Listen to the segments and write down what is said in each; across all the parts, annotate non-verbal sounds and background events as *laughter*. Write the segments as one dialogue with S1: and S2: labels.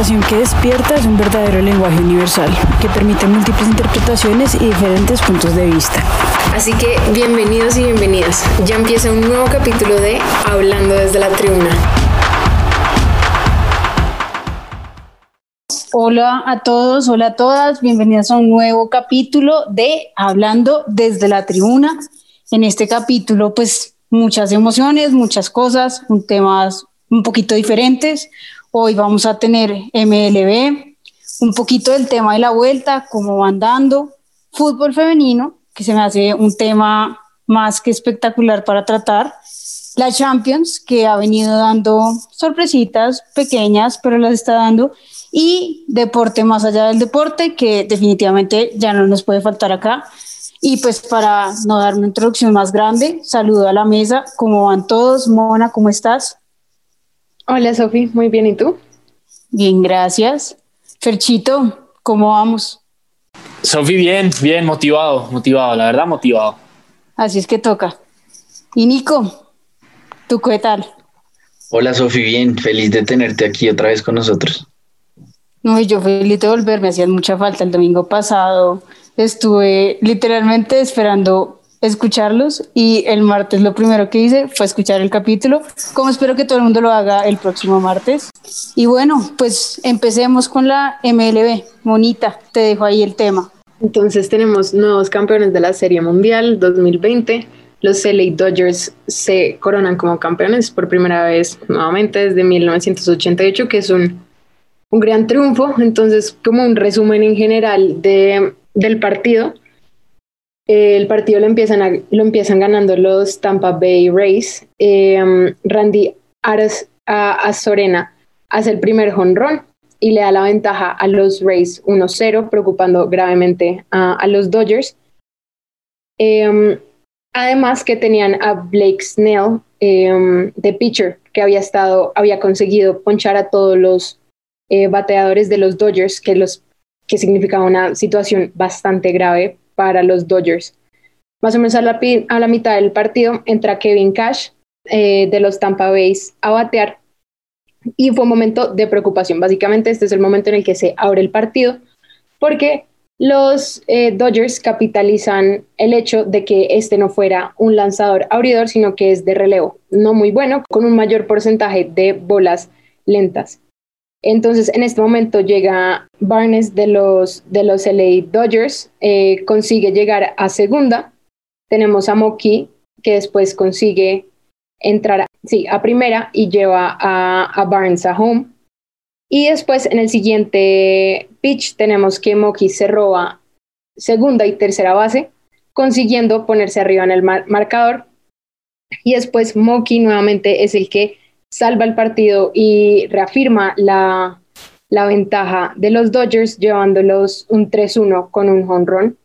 S1: Que despierta es un verdadero lenguaje universal que permite múltiples interpretaciones y diferentes puntos de vista.
S2: Así que bienvenidos y bienvenidas. Ya empieza un nuevo capítulo de Hablando desde la tribuna.
S1: Hola a todos, hola a todas, bienvenidas a un nuevo capítulo de Hablando desde la tribuna. En este capítulo, pues muchas emociones, muchas cosas, un temas un poquito diferentes. Hoy vamos a tener MLB, un poquito del tema de la vuelta, cómo van dando, fútbol femenino, que se me hace un tema más que espectacular para tratar, la Champions, que ha venido dando sorpresitas pequeñas, pero las está dando, y deporte más allá del deporte, que definitivamente ya no nos puede faltar acá. Y pues para no dar una introducción más grande, saludo a la mesa, ¿cómo van todos? Mona, ¿cómo estás?
S3: Hola Sofi, muy bien, ¿y tú?
S1: Bien, gracias. Ferchito, ¿cómo vamos?
S4: Sofi, bien, bien, motivado, motivado, la verdad, motivado.
S1: Así es que toca. Y Nico, ¿tú qué tal?
S5: Hola Sofi, bien, feliz de tenerte aquí otra vez con nosotros.
S1: No, yo feliz de volver, me hacía mucha falta el domingo pasado. Estuve literalmente esperando escucharlos y el martes lo primero que hice fue escuchar el capítulo, como espero que todo el mundo lo haga el próximo martes. Y bueno, pues empecemos con la MLB. Monita, te dejo ahí el tema.
S3: Entonces tenemos nuevos campeones de la Serie Mundial 2020. Los LA Dodgers se coronan como campeones por primera vez nuevamente desde 1988, que es un, un gran triunfo. Entonces, como un resumen en general de, del partido, el partido lo empiezan, lo empiezan ganando los Tampa Bay Rays. Eh, Randy Aras, a, Sorena hace el primer jonrón y le da la ventaja a los Rays 1-0, preocupando gravemente a, los Dodgers. Eh, además que tenían a Blake Snell eh, de pitcher, que había estado, había conseguido ponchar a todos los bateadores de los Dodgers, que, los, que significaba una situación bastante grave para los Dodgers. Más o menos a la, a la mitad del partido entra Kevin Cash eh, de los Tampa Bay a batear y fue un momento de preocupación. Básicamente este es el momento en el que se abre el partido porque los eh, Dodgers capitalizan el hecho de que este no fuera un lanzador abridor, sino que es de relevo, no muy bueno, con un mayor porcentaje de bolas lentas. Entonces, en este momento llega Barnes de los, de los LA Dodgers, eh, consigue llegar a segunda. Tenemos a Moki, que después consigue entrar sí, a primera y lleva a, a, Barnes a home. Y después, en el siguiente pitch, tenemos que Moki se roba segunda y tercera base, consiguiendo ponerse arriba en el marcador. Y después Moki nuevamente es el que salva el partido y reafirma la, ventaja de los Dodgers llevándolos un 3-1 con un home run.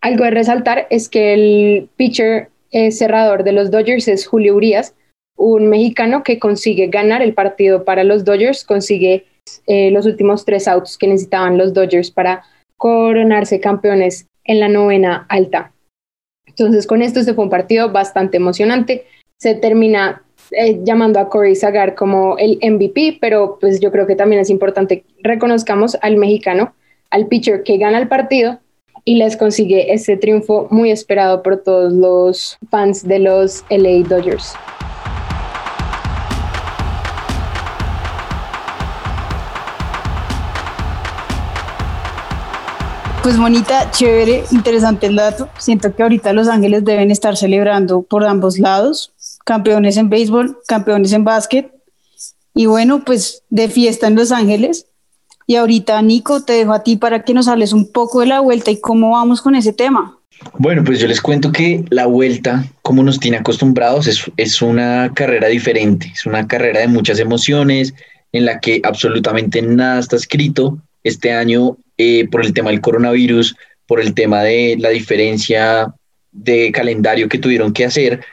S3: Algo de resaltar es que el pitcher eh, cerrador de los Dodgers es Julio Urias, un mexicano que consigue ganar el partido para los Dodgers, consigue eh, los últimos tres outs que necesitaban los Dodgers para coronarse campeones en la novena alta. Entonces con esto se fue un partido bastante emocionante. Se termina eh, llamando a Corey Zagar como el MVP, pero pues yo creo que también es importante reconozcamos al mexicano, al pitcher que gana el partido y les consigue este triunfo muy esperado por todos los fans de los LA Dodgers.
S1: Pues bonita, chévere, interesante el dato. Siento que ahorita Los Ángeles deben estar celebrando por ambos lados campeones en béisbol, campeones en básquet. Y bueno, pues de fiesta en Los Ángeles. Y ahorita, Nico, te dejo a ti para que nos hables un poco de la vuelta y cómo vamos con ese tema.
S5: Bueno, pues yo les cuento que la vuelta, como nos tiene acostumbrados, es, es una carrera diferente, es una carrera de muchas emociones, en la que absolutamente nada está escrito. Este año, eh, por el tema del coronavirus, por el tema de la diferencia de calendario que tuvieron que hacer,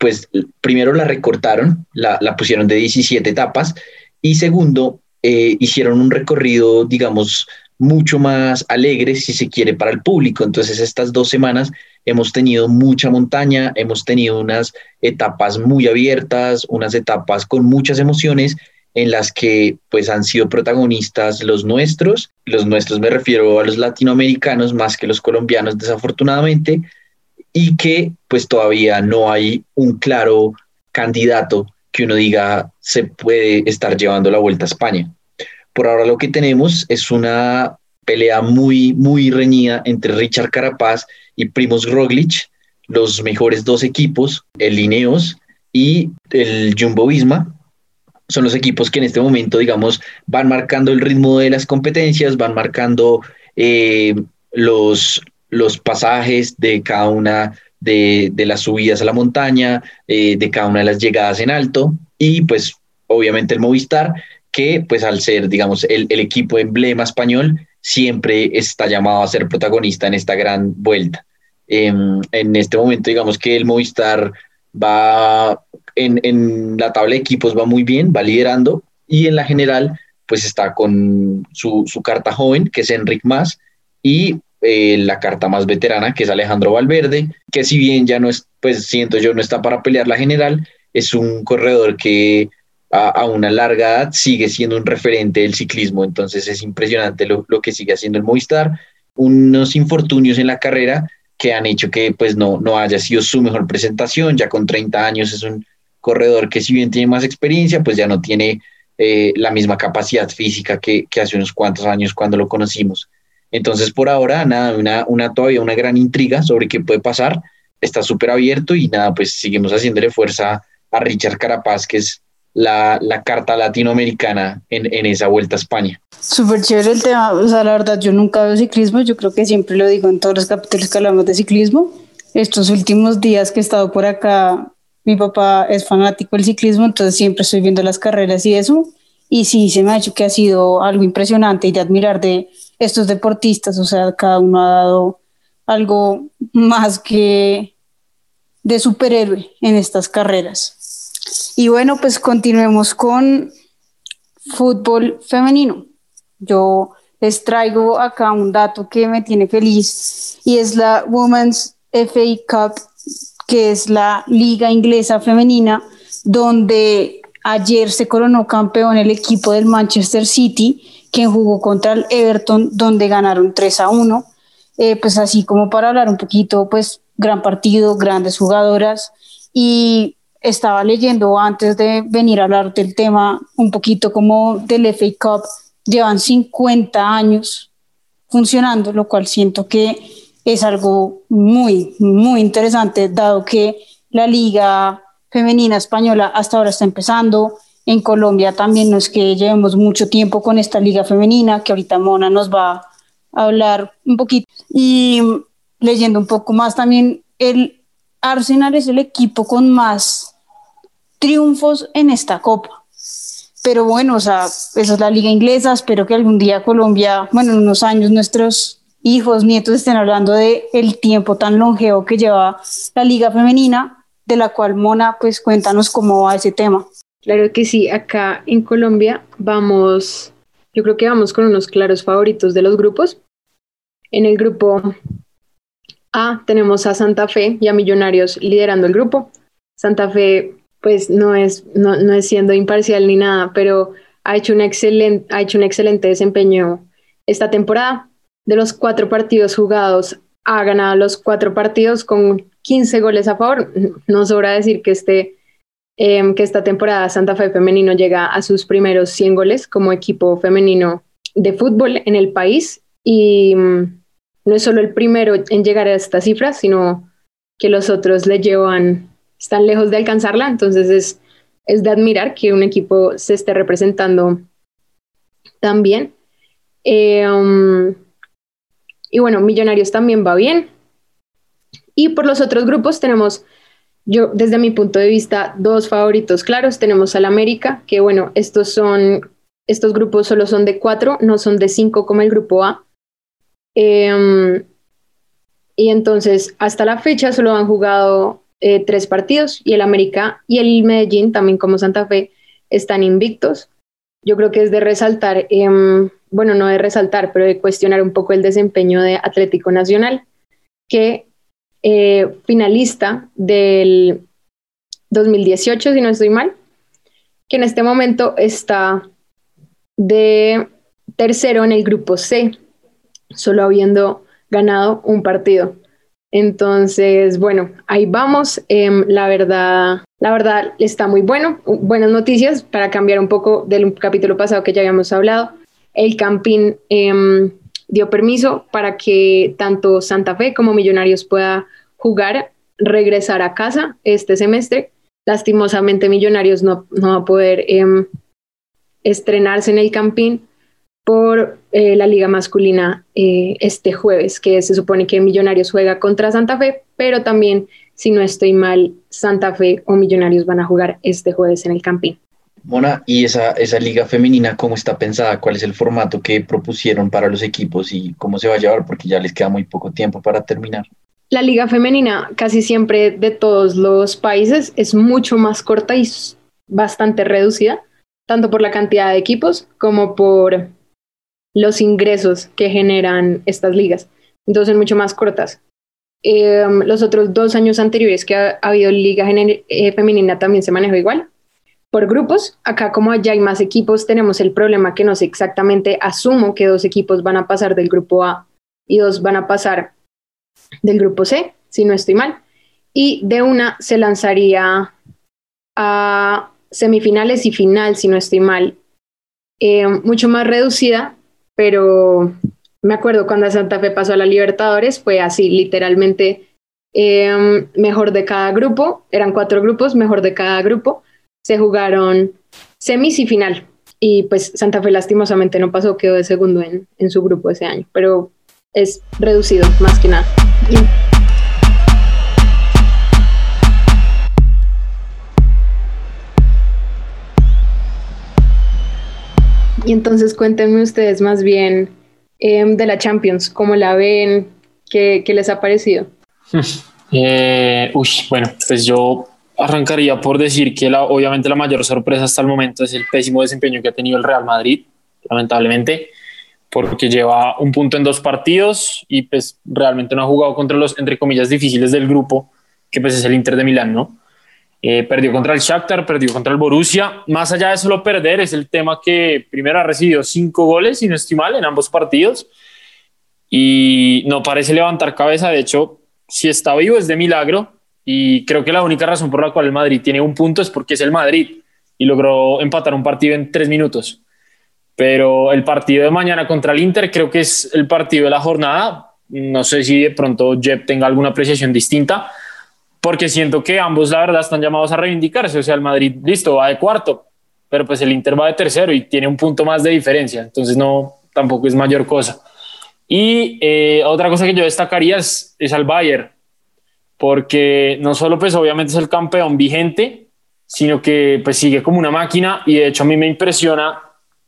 S5: pues primero la recortaron, la, pusieron de 17 etapas y segundo, eh, hicieron un recorrido, digamos, mucho más alegre, si se quiere, para el público. Entonces, estas dos semanas hemos tenido mucha montaña, hemos tenido unas etapas muy abiertas, unas etapas con muchas emociones en las que pues han sido protagonistas los nuestros, los nuestros me refiero a los latinoamericanos más que los colombianos desafortunadamente, y que pues todavía no hay un claro candidato que uno diga se puede estar llevando la vuelta a España. Por ahora lo que tenemos es una pelea muy, muy reñida entre Richard Carapaz y Primos Roglic, los mejores dos equipos, el Lineos y el Jumbo Visma. Son los equipos que en este momento, digamos, van marcando el ritmo de las competencias, van marcando eh, los, los pasajes de cada una de, las subidas a la montaña, eh, de cada una de las llegadas en alto y pues obviamente el Movistar que pues al ser, digamos, el, equipo emblema español, siempre está llamado a ser protagonista en esta gran vuelta. Em, en este momento, digamos que el Movistar va en, la tabla de equipos, va muy bien, va liderando y en la general, pues está con su, carta joven, que es Enric Más, y eh, la carta más veterana, que es Alejandro Valverde, que si bien ya no es, pues siento yo, no está para pelear la general, es un corredor que a, una larga edad sigue siendo un referente del ciclismo. Entonces es impresionante lo, que sigue haciendo el Movistar. Unos infortunios en la carrera que han hecho que pues no, no haya sido su mejor presentación. Ya con 30 años es un corredor que si bien tiene más experiencia, pues ya no tiene eh, la misma capacidad física que, que, hace unos cuantos años cuando lo conocimos. Entonces por ahora, nada, una, una todavía una gran intriga sobre qué puede pasar. Está súper abierto y nada, pues seguimos haciéndole fuerza a Richard Carapaz, que es la, la carta latinoamericana en, en, esa vuelta a España.
S1: Súper chévere el tema, o sea, la verdad yo nunca veo ciclismo, yo creo que siempre lo digo en todos los capítulos que hablamos de ciclismo. Estos últimos días que he estado por acá, mi papá es fanático del ciclismo, entonces siempre estoy viendo las carreras y eso. Y sí, se me ha hecho que ha sido algo impresionante y de admirar de estos deportistas, o sea, cada uno ha dado algo más que de superhéroe en estas carreras. Y bueno, pues continuemos con fútbol femenino. Yo les traigo acá un dato que me tiene feliz y es la Women's FA Cup, que es la liga inglesa femenina, donde ayer se coronó campeón el equipo del Manchester City, quien jugó contra el Everton, donde ganaron 3 a 1. Eh, pues así como para hablar un poquito, pues gran partido, grandes jugadoras y estaba leyendo antes de venir a hablar del tema un poquito como del FA Cup, llevan 50 años funcionando, lo cual siento que es algo muy, muy interesante, dado que la liga femenina española hasta ahora está empezando. En Colombia también no es que llevemos mucho tiempo con esta liga femenina, que ahorita Mona nos va a hablar un poquito. Y leyendo un poco más también, el Arsenal es el equipo con más triunfos en esta copa. Pero bueno, o sea, esa es la liga inglesa. Espero que algún día Colombia, bueno, en unos años nuestros hijos, nietos estén hablando de el tiempo tan longevo que lleva la liga femenina, de la cual Mona, pues cuéntanos cómo va ese tema.
S3: Claro que sí, acá en Colombia vamos, yo creo que vamos con unos claros favoritos de los grupos. En el grupo A tenemos a Santa Fe y a Millonarios liderando el grupo. Santa Fe pues no es, no, no es siendo imparcial ni nada, pero ha hecho, un excelente, ha hecho un excelente desempeño esta temporada. De los cuatro partidos jugados, ha ganado los cuatro partidos con 15 goles a favor. No sobra decir que, este, em, que esta temporada Santa Fe Femenino llega a sus primeros 100 goles como equipo femenino de fútbol en el país. Y mm, no es solo el primero en llegar a esta cifra, sino que los otros le llevan están lejos de alcanzarla, entonces es, es de admirar que un equipo se esté representando también. Eh, um, y bueno, Millonarios también va bien. Y por los otros grupos tenemos, yo desde mi punto de vista, dos favoritos claros. Tenemos al América, que bueno, estos son, estos grupos solo son de cuatro, no son de cinco como el grupo A. Em, y entonces, hasta la fecha solo han jugado eh, tres partidos y el América y el Medellín, también como Santa Fe, están invictos. Yo creo que es de resaltar, em, bueno, no de resaltar, pero de cuestionar un poco el desempeño de Atlético Nacional, que eh, finalista del 2018, si no estoy mal, que en este momento está de tercero en el grupo C, solo habiendo ganado un partido. Entonces, bueno, ahí vamos. Em, la verdad, la verdad está muy bueno. Buenas noticias para cambiar un poco del capítulo pasado que ya habíamos hablado. El Campín em, dio permiso para que tanto Santa Fe como Millonarios pueda jugar, regresar a casa este semestre. Lastimosamente, Millonarios no, va a poder em, estrenarse en el Campín por eh, la liga masculina eh, este jueves, que se supone que Millonarios juega contra Santa Fe, pero también, si no estoy mal, Santa Fe o Millonarios van a jugar este jueves en el Campín.
S5: Mona, ¿y esa, esa liga femenina cómo está pensada? ¿Cuál es el formato que propusieron para los equipos y cómo se va a llevar? Porque ya les queda muy poco tiempo para terminar.
S3: La liga femenina casi siempre de todos los países es mucho más corta y bastante reducida, tanto por la cantidad de equipos como por los ingresos que generan estas ligas. Entonces, mucho más cortas. Em, los otros dos años anteriores que ha, habido liga eh, femenina también se manejó igual. Por grupos, acá como ya hay más equipos, tenemos el problema que no sé exactamente, asumo que dos equipos van a pasar del grupo A y dos van a pasar del grupo C, si no estoy mal. Y de una se lanzaría a semifinales y final, si no estoy mal, em, mucho más reducida pero me acuerdo cuando Santa Fe pasó a la Libertadores, fue así, literalmente em, mejor de cada grupo, eran cuatro grupos, mejor de cada grupo, se jugaron semis y final. Y pues Santa Fe lastimosamente no pasó, quedó de segundo en, en su grupo ese año, pero es reducido más que nada. Y entonces cuéntenme ustedes más bien em, de la Champions, cómo la ven, qué, les ha parecido. *laughs*
S4: Eh, uy, bueno, pues yo arrancaría por decir que la, obviamente la mayor sorpresa hasta el momento es el pésimo desempeño que ha tenido el Real Madrid, lamentablemente, porque lleva un punto en dos partidos y pues realmente no ha jugado contra los, entre comillas, difíciles del grupo, que pues es el Inter de Milán, ¿no? Eh, perdió contra el Shakhtar, perdió contra el Borussia. Más allá de solo perder, es el tema que primero ha recibido cinco goles, y no estoy mal, en ambos partidos. Y no parece levantar cabeza. De hecho, si está vivo es de milagro. Y creo que la única razón por la cual el Madrid tiene un punto es porque es el Madrid y logró empatar un partido en tres minutos. Pero el partido de mañana contra el Inter creo que es el partido de la jornada. No sé si de pronto Jeb tenga alguna apreciación distinta porque siento que ambos, la verdad, están llamados a reivindicarse. O sea, el Madrid, listo, va de cuarto, pero pues el Inter va de tercero y tiene un punto más de diferencia. Entonces, no, tampoco es mayor cosa. Y eh, otra cosa que yo destacaría es, es al Bayern, porque no solo, pues, obviamente es el campeón vigente, sino que pues sigue como una máquina y de hecho a mí me impresiona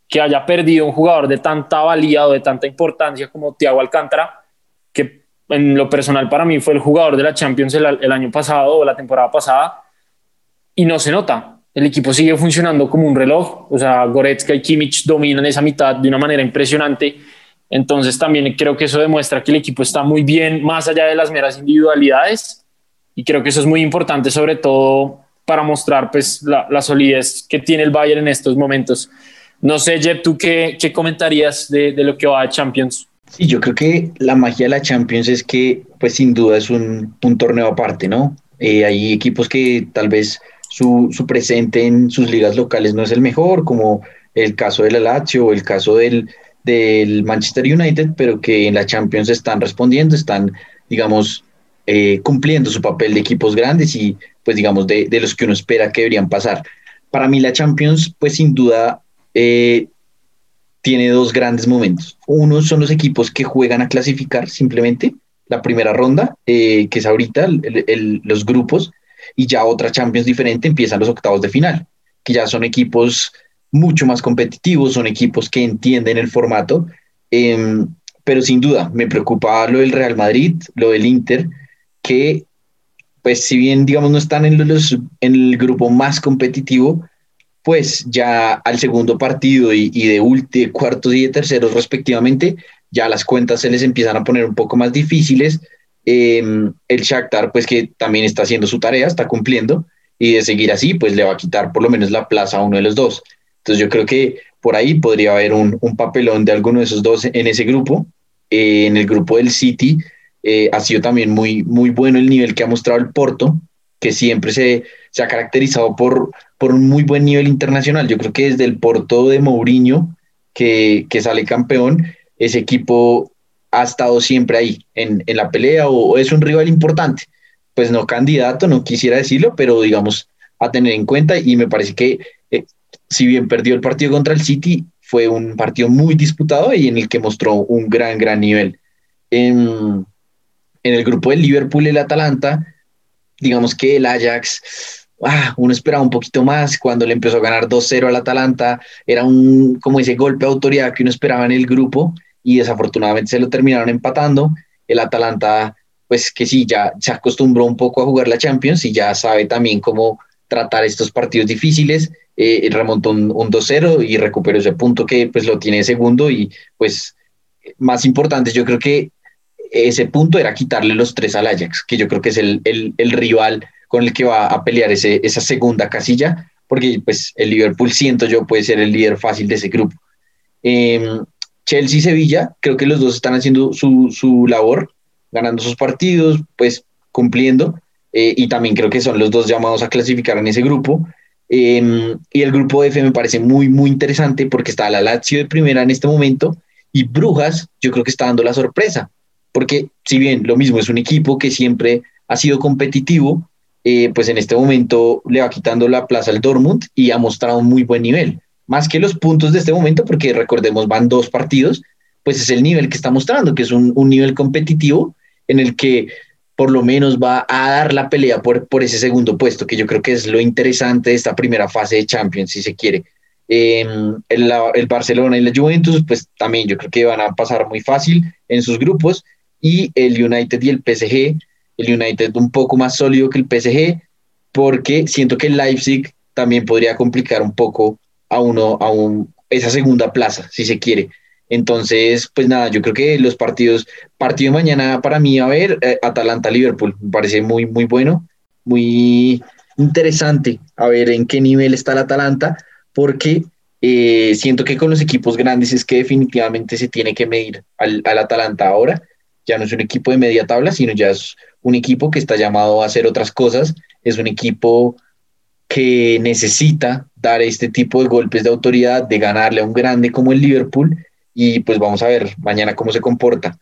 S4: que haya perdido un jugador de tanta valía o de tanta importancia como Thiago Alcántara, que en lo personal para mí fue el jugador de la Champions el, año pasado o la temporada pasada y no se nota. El equipo sigue funcionando como un reloj, o sea, Goretzka y Kimmich dominan esa mitad de una manera impresionante. Entonces también creo que eso demuestra que el equipo está muy bien más allá de las meras individualidades y creo que eso es muy importante sobre todo para mostrar pues la, solidez que tiene el Bayern en estos momentos. No sé, Jeb, ¿tú qué, qué comentarías de, lo que va a Champions?
S5: Sí, yo creo que la magia de la Champions es que, pues sin duda es un, torneo aparte, ¿no? Eh, hay equipos que tal vez su, presente en sus ligas locales no es el mejor, como el caso del Lazio o el caso del, del Manchester United, pero que en la Champions están respondiendo, están, digamos, eh, cumpliendo su papel de equipos grandes y, pues, digamos, de, de, los que uno espera que deberían pasar. Para mí la Champions, pues, sin duda, eh, tiene dos grandes momentos. Uno son los equipos que juegan a clasificar simplemente, la primera ronda, eh, que es ahorita los grupos, y ya otra Champions diferente empiezan los octavos de final, que ya son equipos mucho más competitivos, son equipos que entienden el formato, em, pero sin duda me preocupa lo del Real Madrid, lo del Inter, que pues si bien digamos no están en, los, en el grupo más competitivo, pues ya al segundo partido y, de, último, cuartos y de terceros respectivamente, ya las cuentas se les empiezan a poner un poco más difíciles. Em, el Shakhtar, pues que también está haciendo su tarea, está cumpliendo, y de seguir así, pues le va a quitar por lo menos la plaza a uno de los dos. Entonces yo creo que por ahí podría haber un, papelón de alguno de esos dos en ese grupo. Eh, en el grupo del City eh, ha sido también muy, muy bueno el nivel que ha mostrado el Porto, que siempre se, se ha caracterizado por, por un muy buen nivel internacional. Yo creo que desde el Porto de Mourinho, que, que sale campeón, ese equipo ha estado siempre ahí en, en la pelea o, es un rival importante. Pues no candidato, no quisiera decirlo, pero digamos a tener en cuenta y me parece que eh, si bien perdió el partido contra el City, fue un partido muy disputado y en el que mostró un gran, gran nivel. En, en el grupo del Liverpool y el Atalanta, digamos que el Ajax, ah, uno esperaba un poquito más cuando le empezó a ganar 2-0 al Atalanta, era un, como ese golpe de autoridad que uno esperaba en el grupo y desafortunadamente se lo terminaron empatando. El Atalanta, pues que sí, ya se acostumbró un poco a jugar la Champions y ya sabe también cómo tratar estos partidos difíciles. Eh, remontó un, un 2-0 y recuperó ese punto que pues lo tiene segundo y pues más importante, yo creo que ese punto era quitarle los tres al Ajax, que yo creo que es el, el, rival con el que va a pelear ese, esa segunda casilla, porque pues el Liverpool siento yo puede ser el líder fácil de ese grupo. Eh, Chelsea y Sevilla, creo que los dos están haciendo su, su labor, ganando sus partidos, pues cumpliendo, eh, y también creo que son los dos llamados a clasificar en ese grupo. Em, y el grupo F me parece muy, muy interesante porque está la Lazio de primera en este momento y Brujas, yo creo que está dando la sorpresa, porque si bien lo mismo es un equipo que siempre ha sido competitivo, eh, pues en este momento le va quitando la plaza al Dortmund y ha mostrado un muy buen nivel más que los puntos de este momento, porque recordemos van dos partidos, pues es el nivel que está mostrando, que es un, nivel competitivo en el que por lo menos va a dar la pelea por, por ese segundo puesto, que yo creo que es lo interesante de esta primera fase de Champions, si se quiere. Em, el, el, Barcelona y la Juventus, pues también yo creo que van a pasar muy fácil en sus grupos, y el United y el PSG, el United un poco más sólido que el PSG, porque siento que el Leipzig también podría complicar un poco a uno, a un, esa segunda plaza, si se quiere. Entonces, pues nada, yo creo que los partidos, partido de mañana para mí, a ver, eh, Atalanta-Liverpool, me parece muy, muy bueno, muy interesante a ver en qué nivel está el Atalanta, porque eh, siento que con los equipos grandes es que definitivamente se tiene que medir al, al Atalanta ahora. Ya no es un equipo de media tabla, sino ya es un equipo que está llamado a hacer otras cosas, es un equipo que necesita dar este tipo de golpes de autoridad, de ganarle a un grande como el Liverpool y pues vamos a ver mañana cómo se comporta.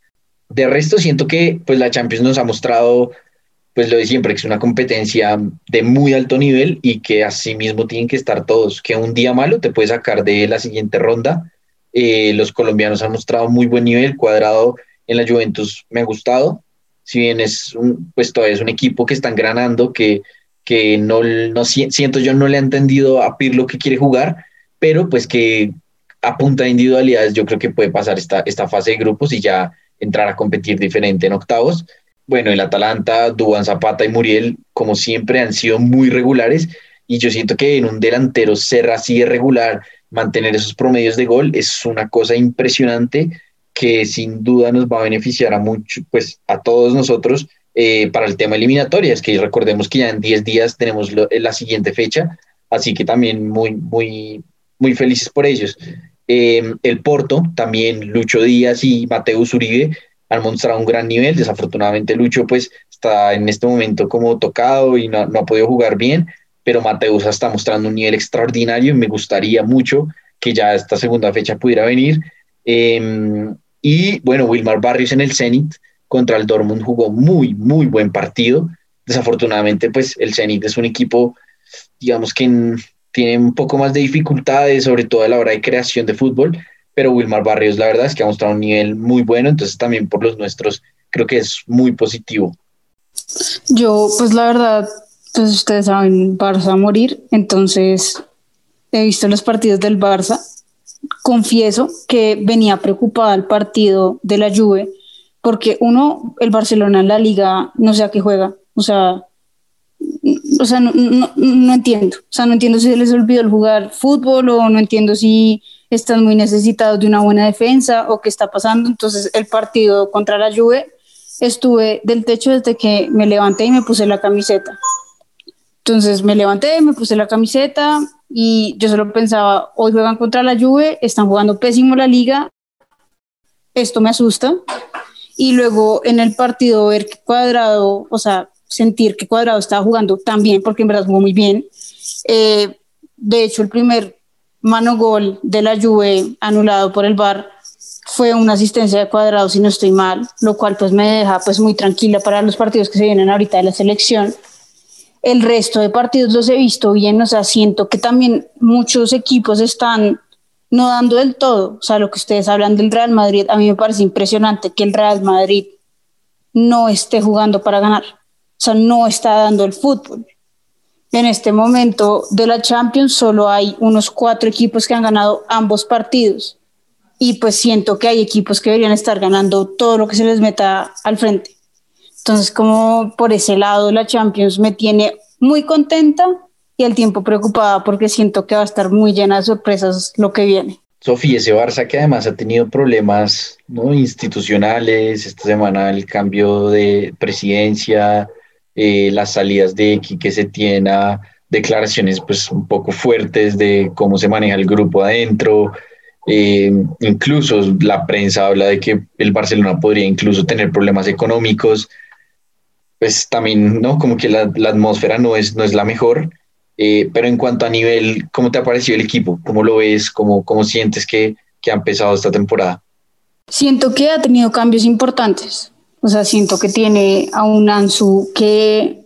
S5: De resto siento que pues la Champions nos ha mostrado pues lo de siempre, que es una competencia de muy alto nivel y que así mismo tienen que estar todos, que un día malo te puede sacar de la siguiente ronda. Eh, los colombianos han mostrado muy buen nivel, cuadrado en la Juventus me ha gustado, si bien es un, pues todavía es un equipo que están granando, que que no, no siento yo no le ha entendido a Pirlo que quiere jugar, pero pues que a punta de individualidades yo creo que puede pasar esta, esta fase de grupos y ya entrar a competir diferente en octavos. Bueno, el Atalanta, Duan Zapata y Muriel, como siempre, han sido muy regulares y yo siento que en un delantero ser así de regular, mantener esos promedios de gol es una cosa impresionante que sin duda nos va a beneficiar a mucho, pues a todos nosotros eh, para el tema eliminatorias, que recordemos que ya en 10 días tenemos la siguiente fecha, así que también muy, muy, muy felices por ellos. Em, el Porto, también Lucho Díaz y Mateus Uribe han mostrado un gran nivel, desafortunadamente Lucho pues está en este momento como tocado y no, no ha podido jugar bien, pero Mateus está mostrando un nivel extraordinario y me gustaría mucho que ya esta segunda fecha pudiera venir. Em, y bueno, Wilmar Barrios en el Zenit, contra el Dortmund jugó muy, muy buen partido. Desafortunadamente, pues el Zenit es un equipo, digamos que tiene un poco más de dificultades, sobre todo a la hora de creación de fútbol, pero Wilmar Barrios la verdad es que ha mostrado un nivel muy bueno, entonces también por los nuestros creo que es muy positivo.
S1: Yo, pues la verdad, pues ustedes saben, Barça a morir, entonces he visto los partidos del Barça. Confieso que venía preocupada el partido de la Juve, porque uno, el Barcelona en la liga, no sé a qué juega, o sea, o sea, no, no, no, entiendo. O sea, no entiendo si les olvidó el jugar fútbol o no entiendo si están muy necesitados de una buena defensa o qué está pasando. Entonces, el partido contra la Juve estuve del techo desde que me levanté y me puse la camiseta. Entonces, me levanté, me puse la camiseta y yo solo pensaba, hoy juegan contra la Juve, están jugando pésimo la liga, esto me asusta. Y luego en el partido ver que Cuadrado, o sea, sentir que Cuadrado estaba jugando tan bien, porque en verdad jugó muy bien. Eh, de hecho, el primer mano gol de la Juve anulado por el VAR fue una asistencia de Cuadrado, si no estoy mal, lo cual pues me deja pues muy tranquila para los partidos que se vienen ahorita de la selección. El resto de partidos los he visto bien, o sea, siento que también muchos equipos están no dando del todo, o sea, lo que ustedes hablan del Real Madrid, a mí me parece impresionante que el Real Madrid no esté jugando para ganar o sea, no está dando el fútbol. En este momento de la Champions solo hay unos cuatro equipos que han ganado ambos partidos. Y pues siento que hay equipos que deberían estar ganando todo lo que se les meta al frente. Entonces, como por ese lado la Champions me tiene muy contenta y al tiempo preocupada porque siento que va a estar muy llena de sorpresas lo que viene.
S5: Sofía, ese Barça que además ha tenido problemas institucionales, esta semana el cambio de presidencia, eh, las salidas de Quique Setiena, declaraciones pues un poco fuertes de cómo se maneja el grupo adentro, eh, incluso la prensa habla de que el Barcelona podría incluso tener problemas económicos, pues también, ¿no? Como que la, atmósfera no es, no es la mejor, eh, pero en cuanto a nivel, ¿cómo te ha parecido el equipo? ¿Cómo lo ves? ¿Cómo, cómo sientes que, que ha empezado esta temporada?
S1: Siento que ha tenido cambios importantes. O sea, siento que tiene a un Ansu que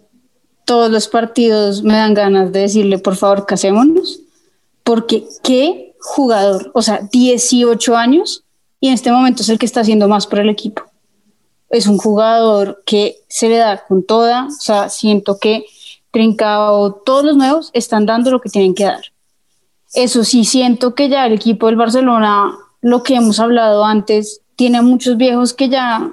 S1: todos los partidos me dan ganas de decirle, por favor, casémonos, porque qué jugador, o sea, 18 años y en este momento es el que está haciendo más por el equipo. Es un jugador que se le da con toda, o sea, siento que Trincao, todos los nuevos están dando lo que tienen que dar. Eso sí, siento que ya el equipo del Barcelona, lo que hemos hablado antes, tiene muchos viejos que ya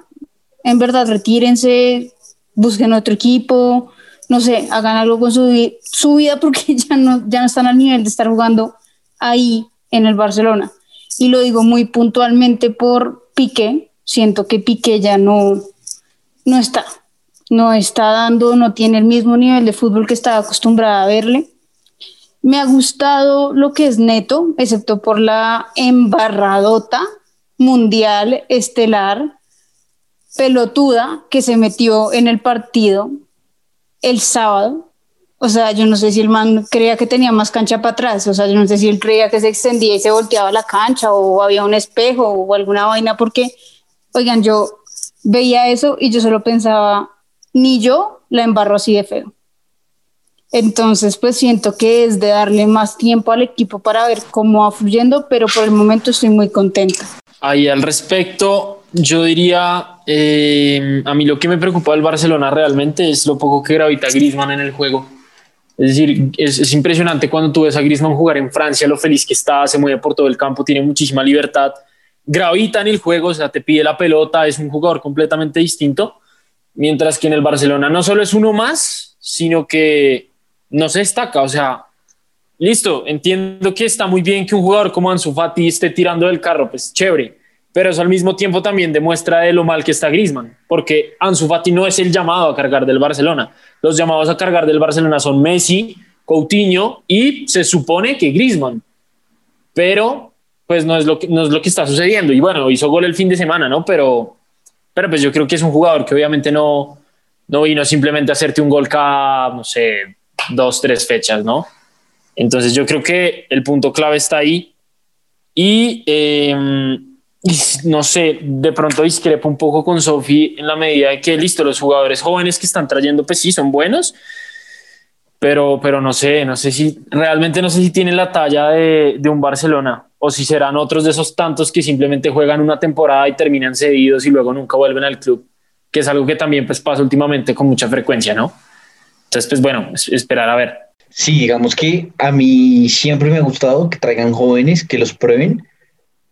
S1: en verdad retírense, busquen otro equipo, no sé, hagan algo con su, su vida *laughs* porque ya no, ya no están al nivel de estar jugando ahí en el Barcelona. Y lo digo muy puntualmente por Piqué, siento que Piqué ya no, no está, no está dando, no tiene el mismo nivel de fútbol que estaba acostumbrada a verle. Me ha gustado lo que es neto, excepto por la embarradota mundial estelar pelotuda que se metió en el partido el sábado. O sea, yo no sé si el man creía que tenía más cancha para atrás, o sea, yo no sé si él creía que se extendía y se volteaba la cancha o había un espejo o alguna vaina, porque, oigan, yo veía eso y yo solo pensaba, ni yo la embarro así de feo. Entonces, pues siento que es de darle más tiempo al equipo para ver cómo va fluyendo, pero por el momento estoy muy contenta.
S4: Ahí al respecto, yo diría, eh, a mí lo que me preocupa del Barcelona realmente es lo poco que gravita Griezmann en el juego. Es decir, es, impresionante cuando tú ves a Griezmann jugar en Francia, lo feliz que está, se mueve por todo el campo, tiene muchísima libertad, gravita en el juego, o sea, te pide la pelota, es un jugador completamente distinto, mientras que en el Barcelona no solo es uno más, sino que no se destaca, o sea, listo, entiendo que está muy bien que un jugador como Ansu Fati esté tirando del carro, pues chévere, pero eso al mismo tiempo también demuestra de lo mal que está Griezmann, porque Ansu Fati no es el llamado a cargar del Barcelona. Los llamados a cargar del Barcelona son Messi, Coutinho y se supone que Griezmann. Pero pues no es lo que no es lo que está sucediendo y bueno, hizo gol el fin de semana, ¿no? Pero pero pues yo creo que es un jugador que obviamente no no vino simplemente a hacerte un gol cada no sé, dos, tres fechas, ¿no? Entonces yo creo que el punto clave está ahí y eh, no sé, de pronto discrepo un poco con Sofi en la medida de que, listo, los jugadores jóvenes que están trayendo, pues sí, son buenos, pero, pero no sé, no sé si realmente no sé si tienen la talla de, de, un Barcelona o si serán otros de esos tantos que simplemente juegan una temporada y terminan cedidos y luego nunca vuelven al club. que es algo que también pues pasa últimamente con mucha frecuencia, ¿no? Entonces, pues bueno, esperar a ver.
S5: Sí, digamos que a mí siempre me ha gustado que traigan jóvenes, que los prueben,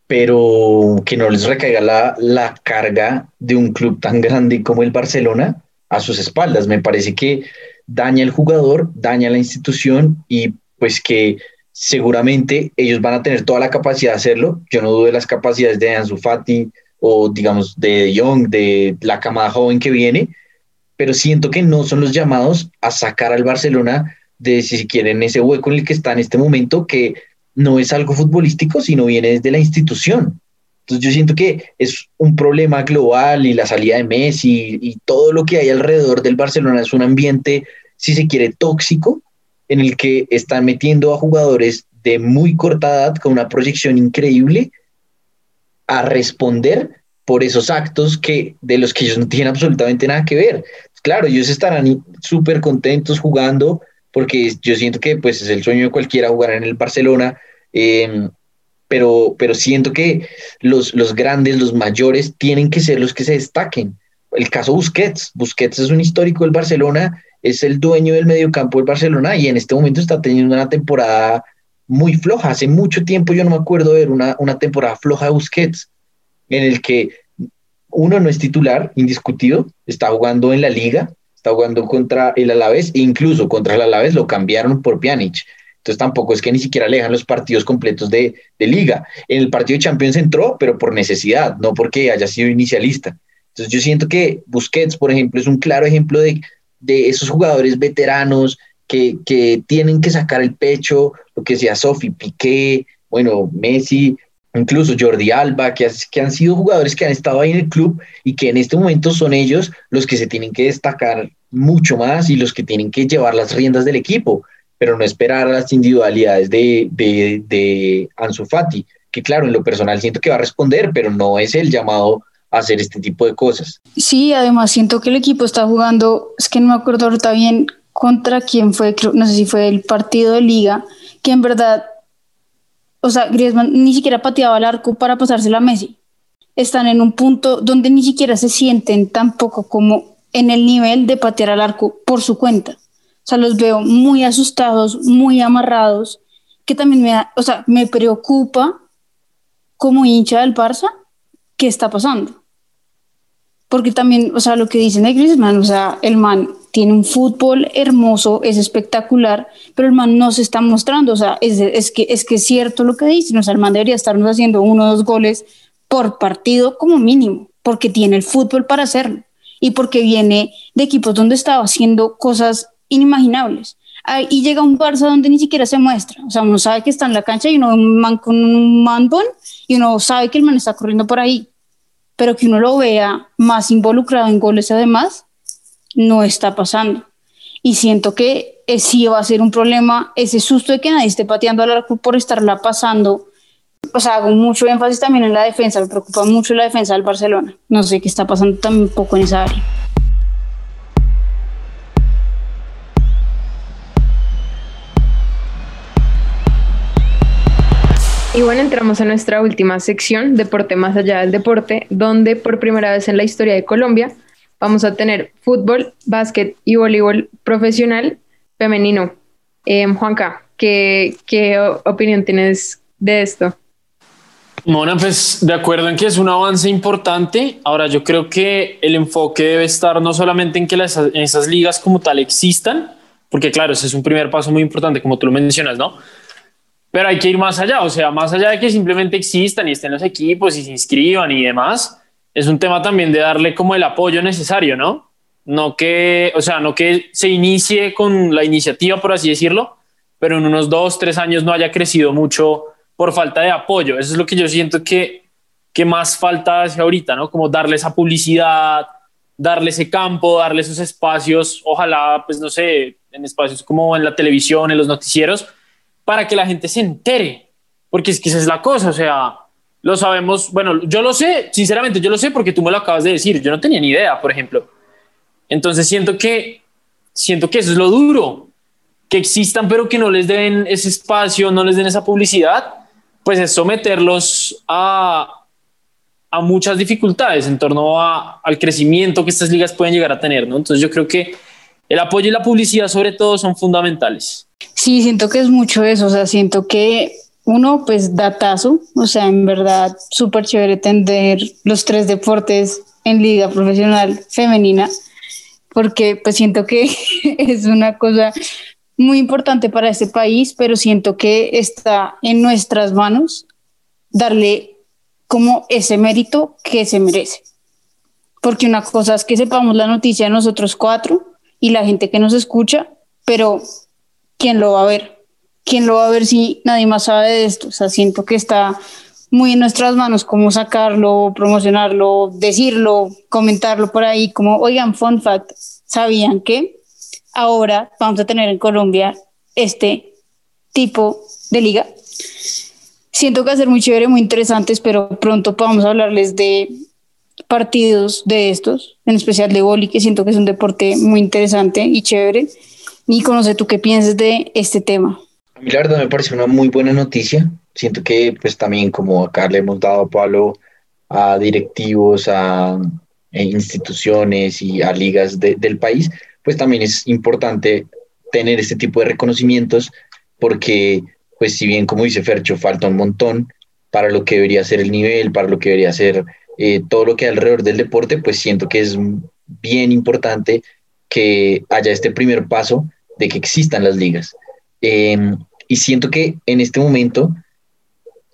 S5: pero que no les recaiga la, la carga de un club tan grande como el Barcelona a sus espaldas. Me parece que daña al jugador, daña la institución y pues que seguramente ellos van a tener toda la capacidad de hacerlo. Yo no dudo de las capacidades de Ansu Fati o digamos de Young, de la camada joven que viene, pero siento que no son los llamados a sacar al Barcelona de, si quieren, ese hueco en el que está en este momento, que no es algo futbolístico, sino viene desde la institución. Entonces yo siento que es un problema global y la salida de Messi y todo lo que hay alrededor del Barcelona es un ambiente, si se quiere, tóxico, en el que están metiendo a jugadores de muy corta edad con una proyección increíble a responder por esos actos que de los que ellos no tienen absolutamente nada que ver. Claro, ellos estarán súper contentos jugando porque yo siento que pues es el sueño de cualquiera jugar en el Barcelona, em, pero, pero siento que los, los grandes, los mayores, tienen que ser los que se destaquen. El caso Busquets, Busquets es un histórico del Barcelona, es el dueño del mediocampo del Barcelona y en este momento está teniendo una temporada muy floja. Hace mucho tiempo yo no me acuerdo de ver una, una temporada floja de Busquets, en el que uno no es titular, indiscutido, está jugando en la liga, está jugando contra el Alavés, e incluso contra el Alavés lo cambiaron por Pjanic. Entonces tampoco es que ni siquiera le dejan los partidos completos de, de, liga. En el partido de Champions entró, pero por necesidad, no porque haya sido inicialista. Entonces yo siento que Busquets, por ejemplo, es un claro ejemplo de, de esos jugadores veteranos que, que, tienen que sacar el pecho, lo que sea Sofi, Piqué, bueno, Messi, incluso Jordi Alba, que, han sido jugadores que han estado ahí en el club y que en este momento son ellos los que se tienen que destacar mucho más y los que tienen que llevar las riendas del equipo, pero no esperar a las individualidades de, de, de Ansu Fati, que claro, en lo personal siento que va a responder, pero no es el llamado hacer este tipo de cosas.
S1: Sí, además siento que el equipo está jugando, es que no me acuerdo ahorita bien contra quién fue, no sé si fue el partido de liga, que en verdad o sea, Griezmann ni siquiera pateaba el arco para pasárselo a Messi. Están en un punto donde ni siquiera se sienten tampoco como en el nivel de patear al arco por su cuenta. O sea, los veo muy asustados, muy amarrados, que también me, o sea, me preocupa como hincha del Barça qué está pasando. Porque también, o sea, lo que dicen de Griezmann, o sea, el man tiene un fútbol hermoso, es espectacular, pero el man no se está mostrando, o sea, es, es, que, es que es cierto lo que dice, o sea, el man debería estarnos haciendo uno o dos goles por partido como mínimo, porque tiene el fútbol para hacerlo y porque viene de equipos donde estaba haciendo cosas inimaginables. y llega un Barça donde ni siquiera se muestra, o sea, uno sabe que está en la cancha y uno un man con un mandón y uno sabe que el man está corriendo por ahí, pero que uno lo vea más involucrado en goles además, no está pasando. Y siento que eh, sí va a ser un problema ese susto de que nadie esté pateando al arco por estarla pasando. O sea, hago mucho énfasis también en la defensa, me preocupa mucho la defensa del Barcelona. No sé qué está pasando tampoco en esa área.
S3: Y bueno, entramos a nuestra última sección, Deporte más allá del deporte, donde por primera vez en la historia de Colombia vamos a tener fútbol, básquet y voleibol profesional femenino. Eh, Juanca, ¿qué, ¿qué opinión tienes de esto?
S4: Mona, pues de acuerdo en que es un avance importante. Ahora yo creo que el enfoque debe estar no solamente en que las, esas ligas como tal existan, porque claro, ese es un primer paso muy importante, como tú lo mencionas, ¿no? Pero hay que ir más allá, o sea, más allá de que simplemente existan y estén los equipos y se inscriban y demás, es un tema también de darle como el apoyo necesario, ¿no? No que, o sea, no que se inicie con la iniciativa, por así decirlo, pero en unos dos, tres años no haya crecido mucho por falta de apoyo. Eso es lo que yo siento que, que más falta hace ahorita, ¿no? Como darle esa publicidad, darle ese campo, darle esos espacios, ojalá, pues no sé, en espacios como en la televisión, en los noticieros, para que la gente se entere, porque es que esa es la cosa, o sea, lo sabemos, bueno, yo lo sé, sinceramente, yo lo sé porque tú me lo acabas de decir, yo no tenía ni idea, por ejemplo. Entonces siento que, siento que eso es lo duro, que existan pero que no les den ese espacio, no les den esa publicidad, pues es someterlos a, a muchas dificultades en torno a, al crecimiento que estas ligas pueden llegar a tener, ¿no? Entonces yo creo que el apoyo y la publicidad sobre todo son fundamentales.
S1: Sí, siento que es mucho eso, o sea, siento que uno, pues datazo, o sea, en verdad, súper chévere tener los tres deportes en liga profesional femenina, porque pues siento que *laughs* es una cosa muy importante para este país, pero siento que está en nuestras manos darle como ese mérito que se merece. Porque una cosa es que sepamos la noticia nosotros cuatro y la gente que nos escucha, pero ¿quién lo va a ver? ¿Quién lo va a ver si nadie más sabe de esto? O sea, siento que está muy en nuestras manos cómo sacarlo, promocionarlo, decirlo, comentarlo por ahí, como, oigan, fun fact, ¿sabían que ahora vamos a tener en Colombia este tipo de liga. Siento que va a ser muy chévere, muy interesante, pero pronto podamos hablarles de partidos de estos, en especial de boli, que siento que es un deporte muy interesante y chévere. Y conoce tú qué piensas de este tema.
S5: A mí la verdad me parece una muy buena noticia. Siento que pues también como acá le hemos dado palo a directivos, a, instituciones y a ligas del país, pues también es importante tener este tipo de reconocimientos porque, pues si bien como dice Fercho, falta un montón para lo que debería ser el nivel, para lo que debería ser eh, todo lo que hay alrededor del deporte, pues siento que es bien importante que haya este primer paso de que existan las ligas. Em, y siento que en este momento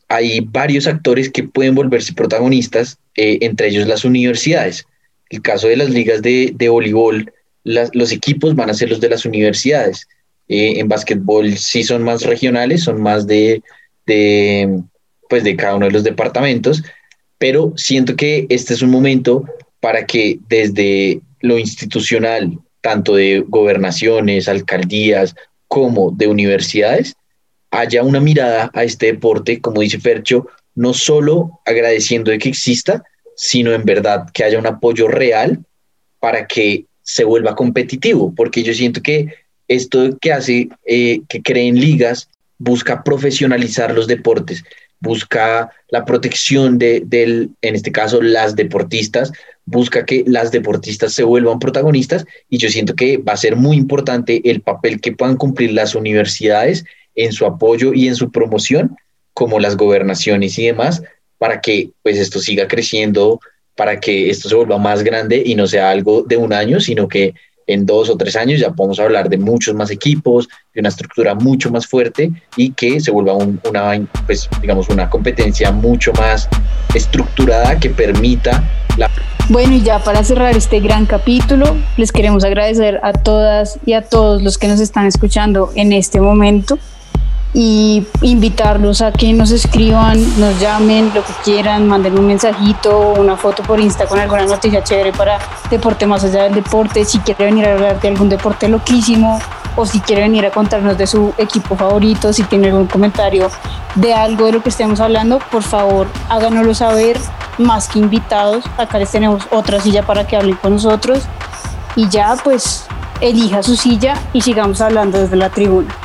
S5: hay varios actores que pueden volverse protagonistas, eh, entre ellos las universidades. El caso de las ligas de, de voleibol los equipos van a ser los de las universidades. Eh, en básquetbol sí son más regionales, son más de, de, pues de cada uno de los departamentos, pero siento que este es un momento para que desde lo institucional, tanto de gobernaciones, alcaldías, como de universidades, haya una mirada a este deporte, como dice Fercho, no solo agradeciendo de que exista, sino en verdad que haya un apoyo real para que se vuelva competitivo, porque yo siento que esto que hace eh, que creen ligas busca profesionalizar los deportes, busca la protección de, en este caso, las deportistas, busca que las deportistas se vuelvan protagonistas y yo siento que va a ser muy importante el papel que puedan cumplir las universidades en su apoyo y en su promoción, como las gobernaciones y demás, para que pues esto siga creciendo para que esto se vuelva más grande y no sea algo de un año, sino que en dos o tres años ya podemos hablar de muchos más equipos, de una estructura mucho más fuerte y que se vuelva una, pues, digamos, una competencia mucho más estructurada que permita la...
S1: Bueno, y ya para cerrar este gran capítulo, les queremos agradecer a todas y a todos los que nos están escuchando en este momento y invitarlos a que nos escriban, nos llamen, lo que quieran, manden un mensajito, una foto por Insta con alguna noticia chévere para deporte más allá del deporte, si quiere venir a hablar de algún deporte loquísimo o si quiere venir a contarnos de su equipo favorito, si tiene algún comentario de algo de lo que estemos hablando, por favor háganoslo saber, más que invitados, acá les tenemos otra silla para que hablen con nosotros. Y ya pues elija su silla y sigamos hablando desde la tribuna.